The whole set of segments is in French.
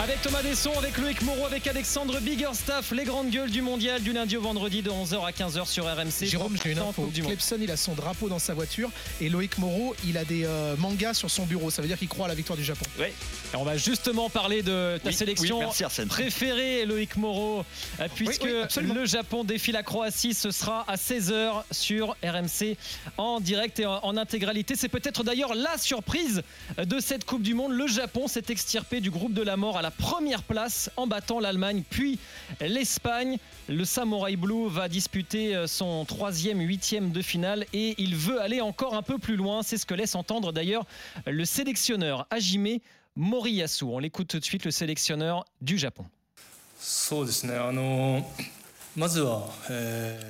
Avec Thomas Desson, avec Loïc Moreau, avec Alexandre Biggerstaff, les grandes gueules du mondial du lundi au vendredi de 11h à 15h sur RMC. Jérôme, j'ai une info. Clepson, il a son drapeau dans sa voiture et Loïc Moreau, il a des euh, mangas sur son bureau. Ça veut dire qu'il croit à la victoire du Japon. Oui. on va justement parler de ta sélection préférée, Loïc Moreau, euh, puisque le Japon défie la Croatie. Ce sera à 16h sur RMC en direct et en intégralité. C'est peut-être d'ailleurs la surprise de cette Coupe du Monde. Le Japon s'est extirpé du groupe de la mort à la première place en battant l'Allemagne puis l'Espagne. Le Samurai Blue va disputer euh, son troisième, huitième de finale et il veut aller encore un peu plus loin. C'est ce que laisse entendre d'ailleurs le sélectionneur Hajime Moriyasu. On l'écoute tout de suite, le sélectionneur du Japon.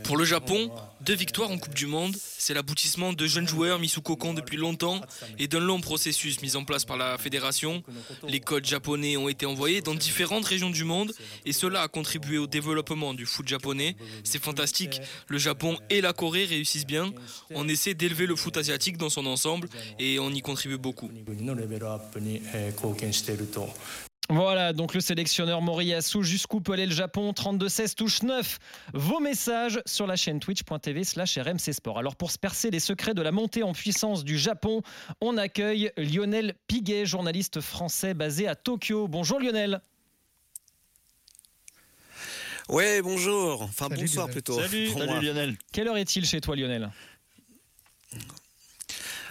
Pour le Japon, deux victoires en Coupe du Monde, c'est l'aboutissement de jeunes joueurs mis sous cocon depuis longtemps et d'un long processus mis en place par la fédération. Les codes japonais ont été envoyés dans différentes régions du monde et cela a contribué au développement du foot japonais. C'est fantastique. Le Japon et la Corée réussissent bien. On essaie d'élever le foot asiatique dans son ensemble et on y contribue beaucoup. Voilà, donc le sélectionneur Moriyasu, jusqu'où peut aller le Japon 32-16 touche 9. Vos messages sur la chaîne twitch.tv slash RMC Sport. Alors pour se percer les secrets de la montée en puissance du Japon, on accueille Lionel Piguet, journaliste français basé à Tokyo. Bonjour Lionel. Ouais, bonjour. Enfin, bonsoir plutôt. Salut, Salut Lionel. Quelle heure est-il chez toi Lionel?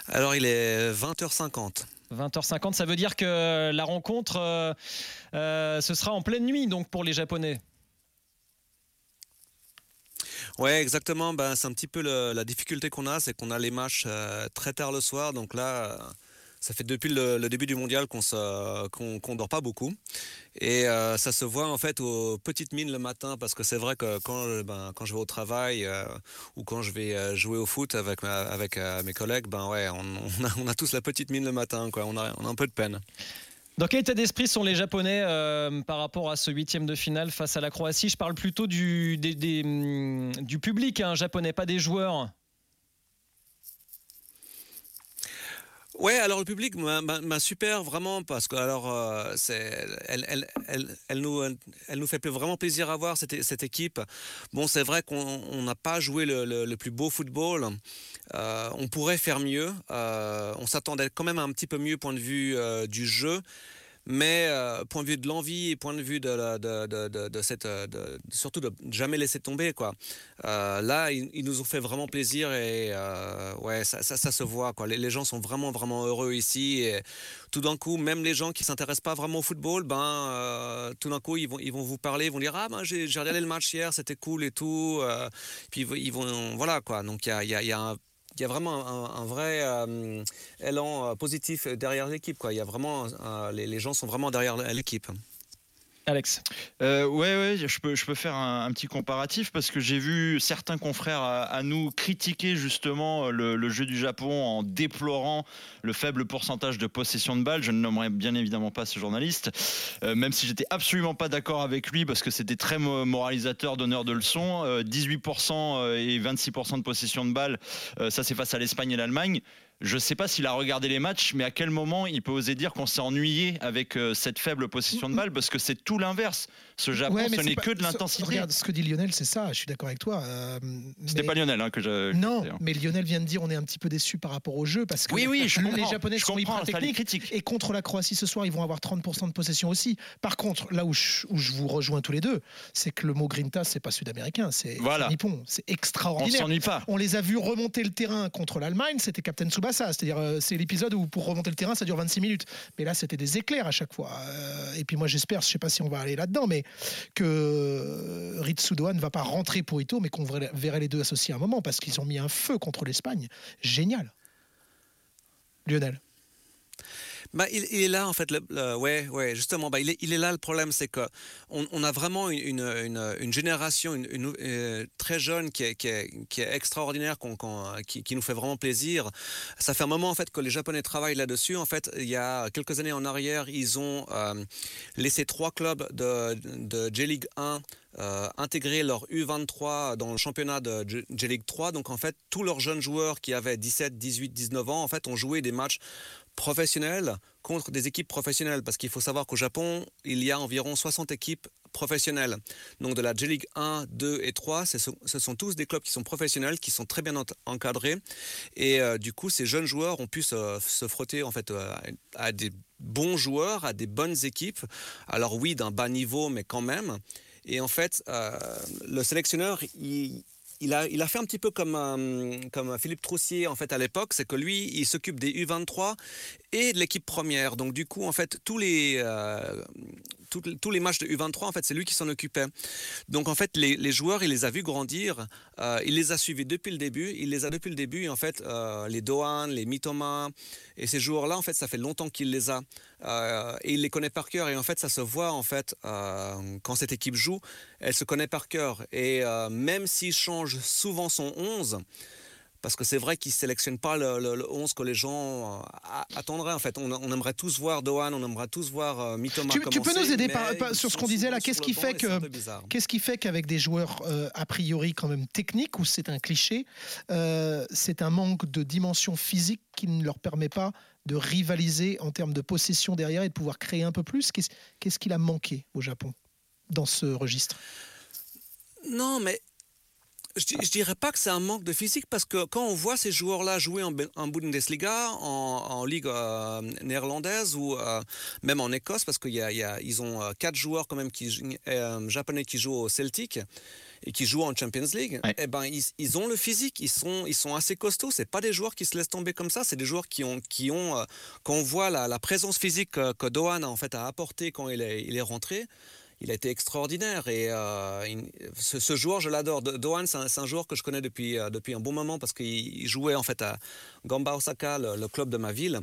Alors il est 20h50. 20h50, ça veut dire que la rencontre, euh, euh, ce sera en pleine nuit donc pour les Japonais. Ouais, exactement. Ben, c'est un petit peu la difficulté qu'on a, c'est qu'on a les matchs euh, très tard le soir. Donc là, ça fait depuis le, début du mondial qu'on ne dort pas beaucoup. Et euh, ça se voit en fait aux petites mines le matin parce que c'est vrai que quand, ben, quand je vais au travail euh, ou quand je vais euh, jouer au foot avec, avec mes collègues, ben ouais, on, a, tous la petite mine le matin. Quoi. On, a, on a un peu de peine. Dans quel état d'esprit sont les Japonais par rapport à ce huitième de finale face à la Croatie? Je parle plutôt du, hum, du public hein, japonais, pas des joueurs. Ouais, alors le public m'a super vraiment parce que alors euh, elle, nous elle nous fait vraiment plaisir à voir cette, cette équipe. Bon, c'est vrai qu'on n'a pas joué le, le, plus beau football. Euh, on pourrait faire mieux. Euh, on s'attendait quand même un petit peu mieux point de vue du jeu. Mais euh, point de vue de l'envie point de vue de, de, de, cette, surtout de jamais laisser tomber quoi. Euh, là, ils, nous ont fait vraiment plaisir et euh, ouais, ça, ça, se voit quoi. Les, gens sont vraiment vraiment heureux ici et tout d'un coup, même les gens qui s'intéressent pas vraiment au football, ben tout d'un coup ils vont ils vont vous parler, ils vont dire ah ben j'ai regardé le match hier, c'était cool et tout. puis ils vont voilà quoi. Donc il y a un il y a vraiment un, vrai euh, élan euh, positif derrière l'équipe. Il y a vraiment, euh, les, gens sont vraiment derrière l'équipe. Alex. Euh, ouais, je peux, faire un, petit comparatif parce que j'ai vu certains confrères à, nous critiquer justement le, jeu du Japon en déplorant le faible pourcentage de possession de balles. Je ne nommerai bien évidemment pas ce journaliste, euh, même si j'étais absolument pas d'accord avec lui parce que c'était très moralisateur, donneur de leçons. 18% euh, et 26% de possession de balles, ça c'est face à l'Espagne et l'Allemagne. Je ne sais pas s'il a regardé les matchs, mais à quel moment il peut oser dire qu'on s'est ennuyé avec euh, cette faible possession de balle? Parce que c'est tout l'inverse. Ce Japon, ce n'est que de l'intensité. Regarde, ce que dit Lionel, c'est ça. Je suis d'accord avec toi. Euh, C'était pas Lionel hein, que je. Non, mais Lionel vient de dire on est un petit peu déçu par rapport au jeu parce que oui, oui, je les Japonais sont hyper techniques. Et contre la Croatie ce soir, ils vont avoir 30% de possession aussi. Par contre, là où je, où je vous rejoins tous les deux, c'est que le mot Grinta, c'est pas sud-américain, c'est voilà. nippon. C'est extraordinaire. On s'ennuie pas. On les a vus remonter le terrain contre l'Allemagne. C'était Captain Tsubasa, c'est-à-dire euh, c'est l'épisode où pour remonter le terrain, ça dure 26 minutes. Mais là, c'était des éclairs à chaque fois. Euh, et puis moi, j'espère, je sais pas si on va aller là-dedans, mais que Ritsudoa ne va pas rentrer pour Ito, mais qu'on verrait les deux associés à un moment, parce qu'ils ont mis un feu contre l'Espagne. Génial. Lionel. Bah, il, est là en fait. Le, ouais, ouais, justement. Bah, il, est, il est là le problème, c'est que on, a vraiment une, une, une génération une, euh, très jeune qui est, qui est, extraordinaire, qui, qui, nous fait vraiment plaisir. Ça fait un moment en fait que les Japonais travaillent là-dessus. En fait, il y a quelques années en arrière, ils ont euh, laissé trois clubs de, de J-League 1 intégrer leur U23 dans le championnat de J-League 3. Donc en fait, tous leurs jeunes joueurs qui avaient 17, 18, 19 ans, en fait, ont joué des matchs professionnels contre des équipes professionnelles. Parce qu'il faut savoir qu'au Japon, il y a environ 60 équipes professionnelles. Donc de la J-League 1, 2 et 3, ce sont, tous des clubs qui sont professionnels, qui sont très bien encadrés. Et euh, du coup, ces jeunes joueurs ont pu se, frotter en fait euh, à des bons joueurs, à des bonnes équipes. Alors oui, d'un bas niveau, mais quand même. Et en fait, euh, le sélectionneur, il, a fait un petit peu comme, euh, comme Philippe Troussier en fait à l'époque, c'est que lui, il s'occupe des U23 et de l'équipe première. Donc du coup, en fait, tous les, euh, tous, les matchs de U23, en fait, c'est lui qui s'en occupait. Donc, en fait, les, joueurs, il les a vus grandir. Euh, il les a suivis depuis le début. Il les a depuis le début. En fait, euh, les Dohan, les Mitoma et ces joueurs-là, en fait, ça fait longtemps qu'il les a. Euh, et il les connaît par cœur. Et en fait, ça se voit, en fait, quand cette équipe joue, elle se connaît par cœur. Et même s'il change souvent son 11, parce que c'est vrai qu'ils ne sélectionnent pas le, 11 que les gens euh, attendraient. En fait, on, aimerait tous voir Dohan, on aimerait tous voir euh, Mitoma. Tu, tu peux nous aider sur ce qu'on disait là Qu'est-ce qui, fait que, qu'est-ce qui fait qu'avec des joueurs euh, a priori quand même techniques, ou c'est un cliché, c'est un manque de dimension physique qui ne leur permet pas de rivaliser en termes de possession derrière et de pouvoir créer un peu plus? Qu'est-ce, qu'est-ce qu'il a manqué au Japon dans ce registre? Non, mais je, ne dirais pas que c'est un manque de physique parce que quand on voit ces joueurs-là jouer en, Bundesliga, en, ligue euh, néerlandaise ou euh, même en Écosse, parce qu'ils y ont euh, quatre joueurs quand même qui, japonais qui jouent au Celtic et qui jouent en Champions League, eh ben ils, ont le physique, ils sont, ils sont assez costauds. C'est pas des joueurs qui se laissent tomber comme ça, c'est des joueurs qui ont, qui ont, quand on voit la, présence physique que, Dohan a en fait a apporté quand il est, il est rentré il a été extraordinaire. Et euh, ce, joueur, je l'adore. Dohan, c'est un, joueur que je connais depuis, euh, depuis un bon moment parce qu'il jouait en fait à Gamba Osaka, le, club de ma ville.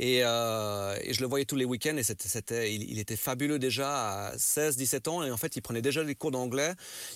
Euh, et, je le voyais tous les week-ends et c'était, il, était fabuleux déjà à 16-17 ans et en fait il prenait déjà des cours d'anglais.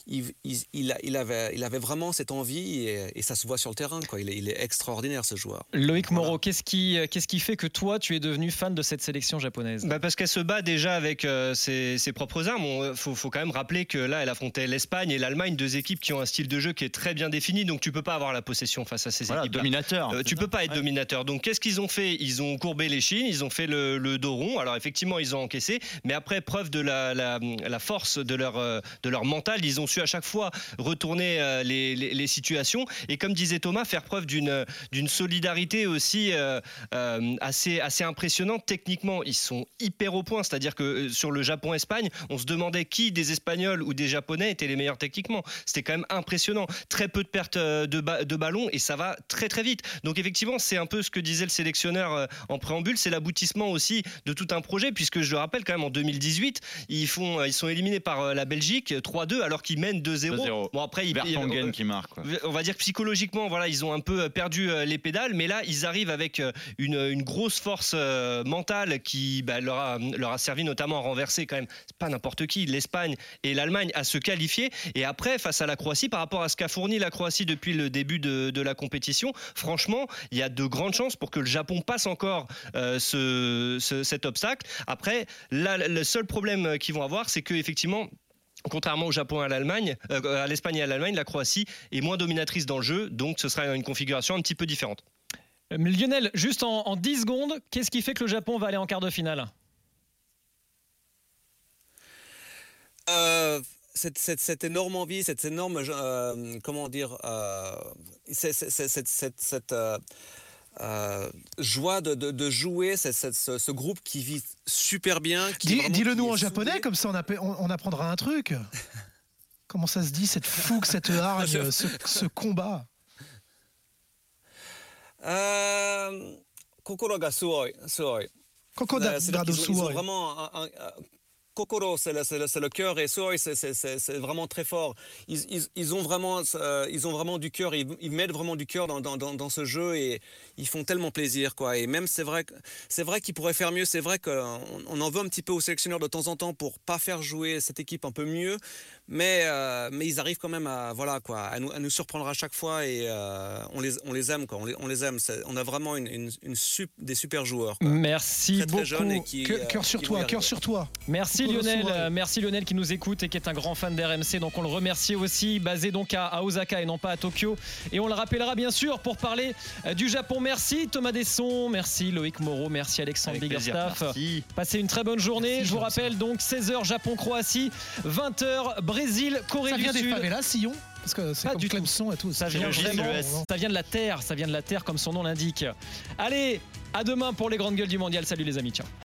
Il, il, avait, il avait vraiment cette envie et, ça se voit sur le terrain. Quoi. Il, est, extraordinaire ce joueur. Loïc Moreau, qu'est-ce qui, qu'est-ce qui fait que toi tu es devenu fan de cette sélection japonaise? Bah Parce qu'elle se bat déjà avec euh, ses, propres armes. Il faut, faut, quand même rappeler que là elle affrontait l'Espagne et l'Allemagne, deux équipes qui ont un style de jeu qui est très bien défini. Donc tu peux pas avoir la possession face à ces équipes. Dominateur. Euh, tu peux pas être dominateur. Donc qu'est-ce qu'ils ont fait? Ils ont les Chines, ils ont fait le, dos rond. Alors effectivement, ils ont encaissé, mais après preuve de la, force de leur, euh, de leur mental, ils ont su à chaque fois retourner euh, les, situations. Et comme disait Thomas, faire preuve d'une solidarité aussi euh, assez, assez impressionnante. Techniquement, ils sont hyper au point. C'est-à-dire que sur le Japon-Espagne, on se demandait qui des Espagnols ou des Japonais étaient les meilleurs techniquement. C'était quand même impressionnant. Très peu de pertes de, de ballon et ça va très très vite. Donc effectivement, c'est un peu ce que disait le sélectionneur en préambule c'est l'aboutissement aussi de tout un projet, puisque je le rappelle quand même en 2018, ils, font, euh, ils sont éliminés par euh, la Belgique 3-2 alors qu'ils mènent 2-0. Bon après, ils, euh, qui marque. On va dire que psychologiquement, voilà, ils ont un peu perdu les pédales, mais là, ils arrivent avec une, une grosse force mentale qui bah, leur, a, leur a servi notamment à renverser quand même, c'est pas n'importe qui, l'Espagne et l'Allemagne à se qualifier. Et après, face à la Croatie, par rapport à ce qu'a fourni la Croatie depuis le début de, de, la compétition, franchement, il y a de grandes chances pour que le Japon passe encore ce, cet obstacle. Après, le seul problème qu'ils vont avoir, c'est que effectivement, Contrairement au Japon et à l'Allemagne, euh, à l'Espagne et à l'Allemagne, la Croatie est moins dominatrice dans le jeu, donc ce sera une configuration un petit peu différente. Euh, Lionel, juste en, 10 secondes, qu'est-ce qui fait que le Japon va aller en quart de finale? Euh, cette, énorme envie, cette énorme, comment dire, cette euh, joie de, jouer, ce, groupe qui vit super bien. Dis-le nous en japonais, comme ça on, apprendra un truc. Comment ça se dit, cette fougue, cette hargne, ce, combat? Euh, Kokoro ga suoi. Kokoro ga suoi. vraiment Kokoro, c'est le, cœur et Soy, c'est vraiment très fort. Ils, ont, vraiment, euh, ils ont vraiment du cœur, ils, mettent vraiment du cœur dans, ce jeu et ils font tellement plaisir. Quoi. Et même, c'est vrai, vrai qu'ils pourraient faire mieux, c'est vrai qu'on on en veut un petit peu aux sélectionneurs de temps en temps pour pas faire jouer cette équipe un peu mieux, mais, euh, mais ils arrivent quand même à, voilà, quoi, à, nous, à nous surprendre à chaque fois et euh, on, les, on les aime. Quoi. On, les, aime. On a vraiment une, une, des super joueurs. Merci très, beaucoup. Très jeunes et qui, cœur sur toi, cœur sur toi. Merci Merci Lionel, merci Lionel qui nous écoute et qui est un grand fan d'RMC. Donc on le remercie aussi, basé donc à, Osaka et non pas à Tokyo. Et on le rappellera bien sûr pour parler euh, du Japon. Merci Thomas Desson, merci Loïc Moreau, merci Alexandre Biggerstaff. Passez une très bonne journée. Je vous rappelle donc 16h Japon-Croatie, 20h Brésil-Corée du Sud. Ça vient des favelas, Sillon? Parce que c'est comme du Clemson et tout. Ça vient, ça vient de la terre, ça vient de la terre comme son nom l'indique. Allez, à demain pour les grandes gueules du mondial. Salut les amis, ciao.